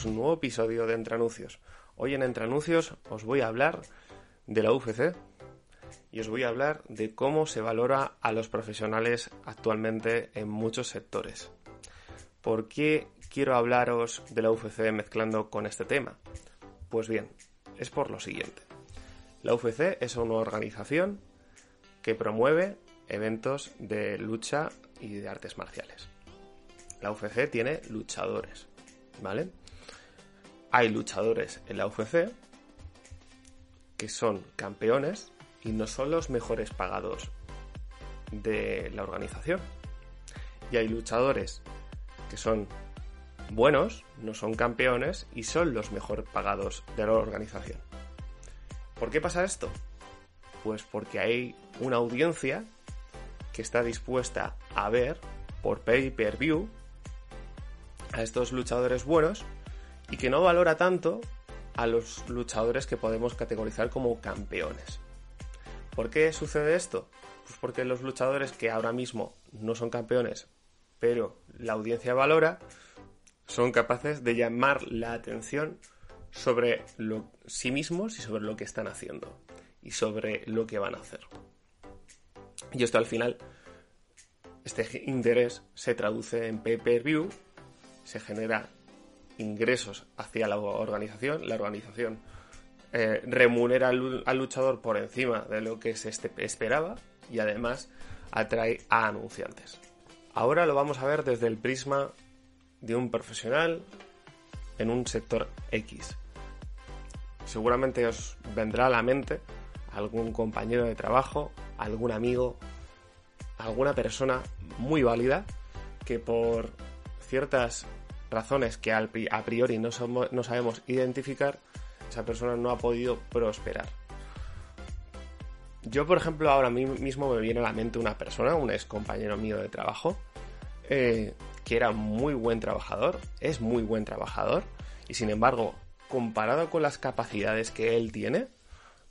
Es un nuevo episodio de Entre Anuncios. Hoy en Entre Anuncios os voy a hablar de la UFC y os voy a hablar de cómo se valora a los profesionales actualmente en muchos sectores. ¿Por qué quiero hablaros de la UFC mezclando con este tema? Pues bien, es por lo siguiente. La UFC es una organización que promueve eventos de lucha y de artes marciales. La UFC tiene luchadores, ¿vale? Hay luchadores en la UFC que son campeones y no son los mejores pagados de la organización. Y hay luchadores que son buenos, no son campeones y son los mejor pagados de la organización. ¿Por qué pasa esto? Pues porque hay una audiencia que está dispuesta a ver por pay-per-view a estos luchadores buenos y que no valora tanto a los luchadores que podemos categorizar como campeones. ¿Por qué sucede esto? Pues porque los luchadores que ahora mismo no son campeones, pero la audiencia valora, son capaces de llamar la atención sobre lo, sí mismos y sobre lo que están haciendo y sobre lo que van a hacer. Y esto al final, este interés se traduce en pay-per-view, se genera ingresos hacia la organización, la organización eh, remunera al, luchador por encima de lo que se este, esperaba y además atrae a anunciantes. Ahora lo vamos a ver desde el prisma de un profesional en un sector X. Seguramente os vendrá a la mente algún compañero de trabajo, algún amigo, alguna persona muy válida que por ciertas razones que a priori no, sabemos identificar, esa persona no ha podido prosperar. Yo, por ejemplo, ahora mismo me viene a la mente una persona, un ex compañero mío de trabajo, eh, que era muy buen trabajador, es muy buen trabajador, y sin embargo, comparado con las capacidades que él tiene,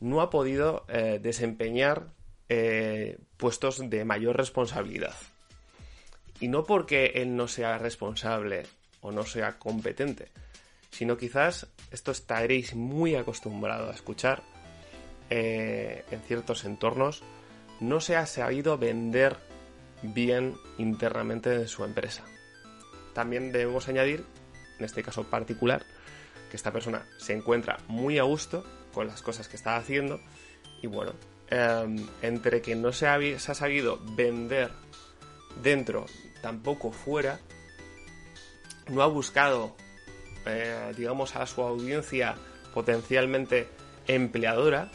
no ha podido eh, desempeñar eh, puestos de mayor responsabilidad. Y no porque él no sea responsable o no sea competente, sino quizás esto estaréis muy acostumbrado a escuchar eh, en ciertos entornos, no se ha sabido vender bien internamente de su empresa. También debemos añadir, en este caso particular, que esta persona se encuentra muy a gusto con las cosas que está haciendo y bueno, eh, entre que no se ha sabido vender dentro, tampoco fuera, no ha buscado, eh, digamos, a su audiencia potencialmente empleadora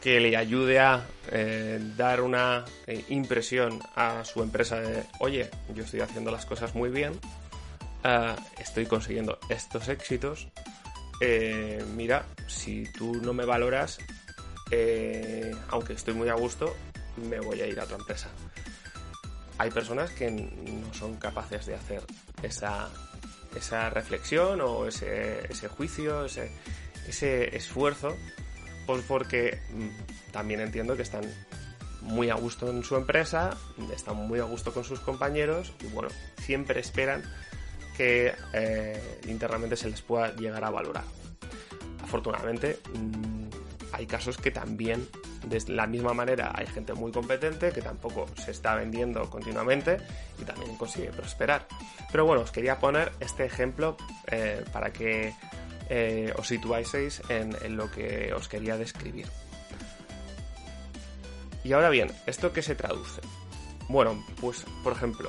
que le ayude a eh, dar una eh, impresión a su empresa de, oye, yo estoy haciendo las cosas muy bien, eh, estoy consiguiendo estos éxitos, mira, si tú no me valoras, aunque estoy muy a gusto, me voy a ir a otra empresa. Hay personas que no son capaces de hacer esa, esa reflexión o ese, ese juicio, ese, ese esfuerzo, pues porque mm, también entiendo que están muy a gusto en su empresa, están muy a gusto con sus compañeros y bueno, siempre esperan que eh, internamente se les pueda llegar a valorar. Afortunadamente, mmm, hay casos que también, de la misma manera, hay gente muy competente que tampoco se está vendiendo continuamente y también consigue prosperar. Pero bueno, os quería poner este ejemplo eh, para que eh, os situáis en, en lo que os quería describir. Y ahora bien, ¿esto qué se traduce? Bueno, pues por ejemplo,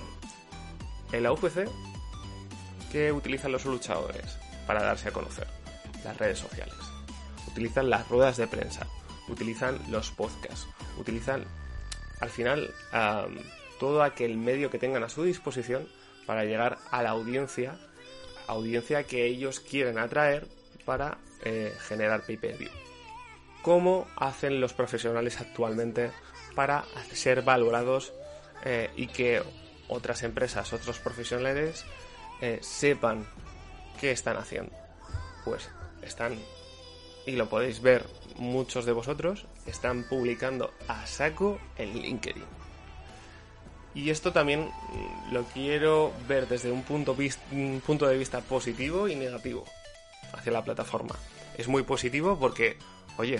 en la UFC, ¿qué utilizan los luchadores para darse a conocer? Las redes sociales. Utilizan las ruedas de prensa, utilizan los podcasts, utilizan al final todo aquel medio que tengan a su disposición para llegar a la audiencia, audiencia que ellos quieren atraer para eh, generar pay-per-view. ¿Cómo hacen los profesionales actualmente para ser valorados eh, y que otras empresas, otros profesionales eh, sepan qué están haciendo? Pues están, y lo podéis ver muchos de vosotros, están publicando a saco en LinkedIn. Y esto también mm, lo quiero ver desde un punto, un punto de vista positivo y negativo hacia la plataforma. Es muy positivo porque, oye,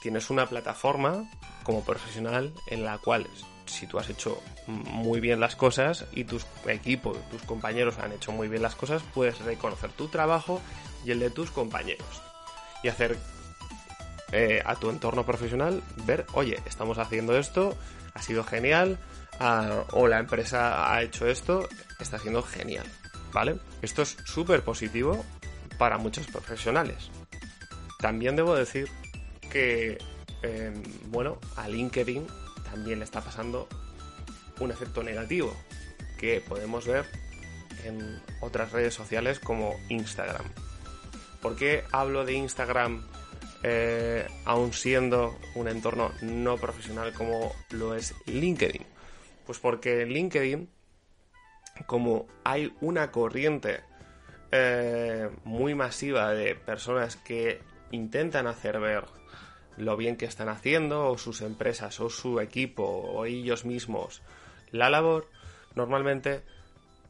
tienes una plataforma como profesional en la cual si tú has hecho muy bien las cosas y tus equipo, tus compañeros han hecho muy bien las cosas, puedes reconocer tu trabajo y el de tus compañeros y hacer eh, a tu entorno profesional ver, oye, estamos haciendo esto, ha sido genial, ah, o la empresa ha hecho esto, está siendo genial, ¿vale? Esto es súper positivo para muchos profesionales. También debo decir que, em, bueno, a LinkedIn también le está pasando un efecto negativo que podemos ver en otras redes sociales como Instagram. ¿Por qué hablo de Instagram eh, aún siendo un entorno no profesional como lo es LinkedIn? Pues porque en LinkedIn, como hay una corriente eh, muy masiva de personas que intentan hacer ver lo bien que están haciendo, o sus empresas, o su equipo, o ellos mismos, la labor, normalmente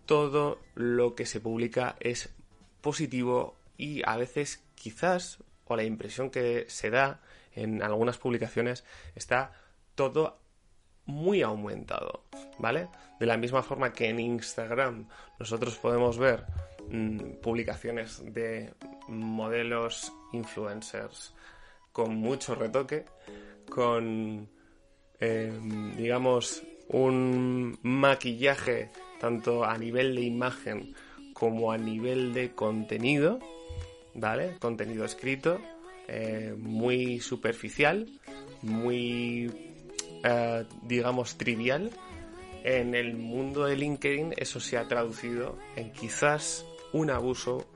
todo lo que se publica es positivo y a veces quizás, o la impresión que se da en algunas publicaciones, está todo muy aumentado, ¿vale? De la misma forma que en Instagram nosotros podemos ver mm, publicaciones de modelos influencers con mucho retoque, con, eh, digamos, un maquillaje tanto a nivel de imagen como a nivel de contenido, ¿vale? Contenido escrito, eh, muy superficial, muy, eh, digamos, trivial. En el mundo de LinkedIn eso se ha traducido en quizás un abuso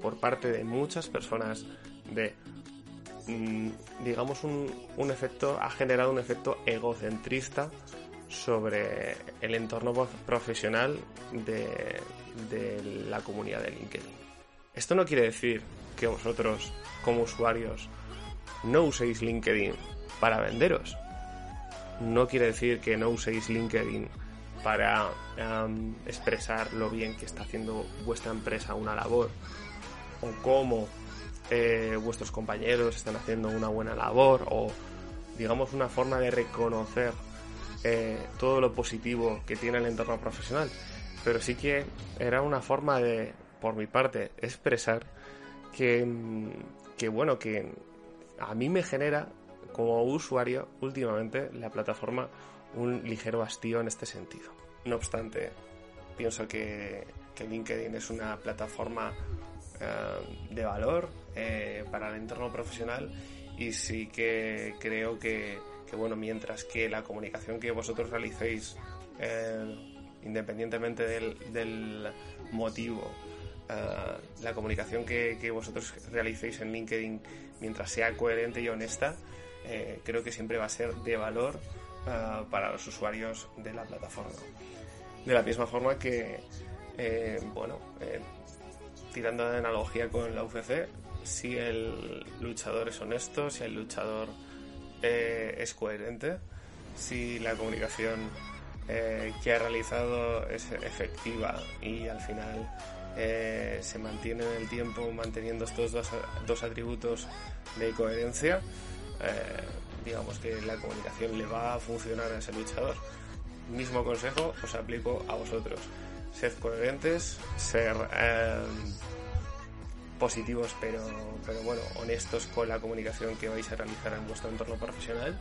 por parte de muchas personas de mm, digamos un, un, efecto ha generado un efecto egocentrista sobre el entorno profesional de, de la comunidad de LinkedIn. Esto no quiere decir que vosotros, como usuarios, no uséis LinkedIn para venderos. No quiere decir que no uséis LinkedIn para expresar lo bien que está haciendo vuestra empresa una labor o cómo eh, vuestros compañeros están haciendo una buena labor o digamos una forma de reconocer eh, todo lo positivo que tiene el entorno profesional pero sí que era una forma de por mi parte expresar que, que bueno que a mí me genera como usuario últimamente la plataforma un ligero hastío en este sentido. No obstante pienso que, que LinkedIn es una plataforma eh, de valor eh, para el entorno profesional y sí que creo que, bueno, mientras que la comunicación que vosotros realicéis, eh, independientemente del, motivo, la comunicación que, vosotros realicéis en LinkedIn, mientras sea coherente y honesta, creo que siempre va a ser de valor para los usuarios de la plataforma. De la misma forma que, bueno, tirando de analogía con la UFC, si el luchador es honesto, si el luchador eh, es coherente, si la comunicación eh, que ha realizado es efectiva y al final eh, se mantiene en el tiempo manteniendo estos dos, dos atributos de coherencia, digamos que la comunicación le va a funcionar a ese luchador. Mismo consejo os aplico a vosotros sed coherentes, ser em, positivos pero, pero bueno, honestos con la comunicación que vais a realizar en vuestro entorno profesional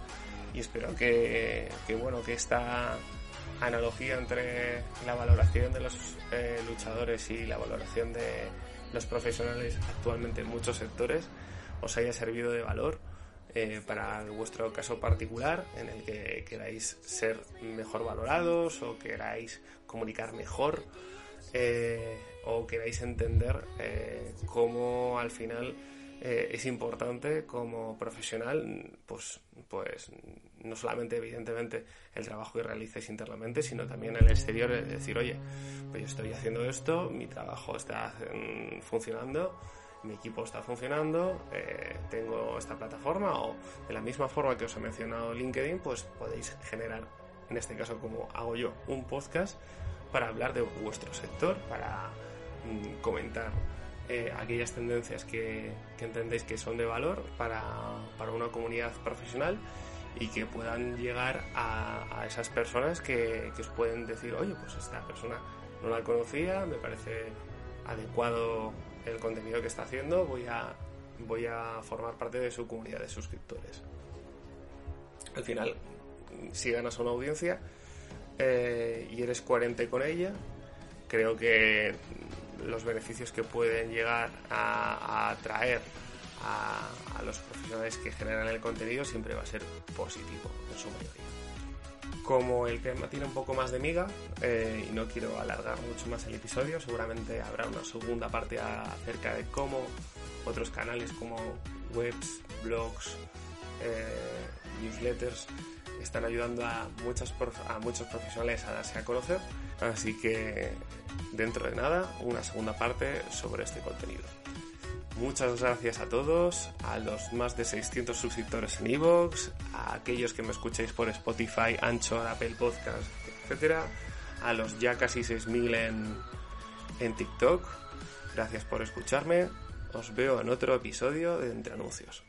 y espero que, bueno, que esta analogía entre la valoración de los eh, luchadores y la valoración de los profesionales actualmente en muchos sectores os haya servido de valor eh, para vuestro caso particular en el que queráis ser mejor valorados o queráis comunicar mejor eh, o queráis entender cómo al final es importante como profesional pues pues no solamente evidentemente el trabajo que realicéis internamente sino también el exterior es decir oye pues yo estoy haciendo esto mi trabajo está mm, funcionando mi equipo está funcionando, eh, tengo esta plataforma o de la misma forma que os he mencionado LinkedIn, pues podéis generar, en este caso como hago yo, un podcast para hablar de vuestro sector, para mm, comentar eh, aquellas tendencias que, entendéis que son de valor para, una comunidad profesional y que puedan llegar a, esas personas que, que, os pueden decir, oye, pues esta persona no la conocía, me parece adecuado el contenido que está haciendo, voy a, voy a formar parte de su comunidad de suscriptores. Al final, si ganas una audiencia eh, y eres coherente con ella, creo que los beneficios que pueden llegar a, atraer a, a, los profesionales que generan el contenido siempre va a ser positivo en su mayoría como el tema tiene un poco más de miga eh, y no quiero alargar mucho más el episodio, seguramente habrá una segunda parte acerca de cómo otros canales como webs, blogs, eh, newsletters están ayudando a, muchas a muchos profesionales a darse a conocer. Así que dentro de nada, una segunda parte sobre este contenido. Muchas gracias a todos, a los más de 600 suscriptores en Evox, a aquellos que me escucháis por Spotify, Anchor, Apple Podcast, etc. A los ya casi 6.000 en, en TikTok. Gracias por escucharme. Os veo en otro episodio de Entre Anuncios.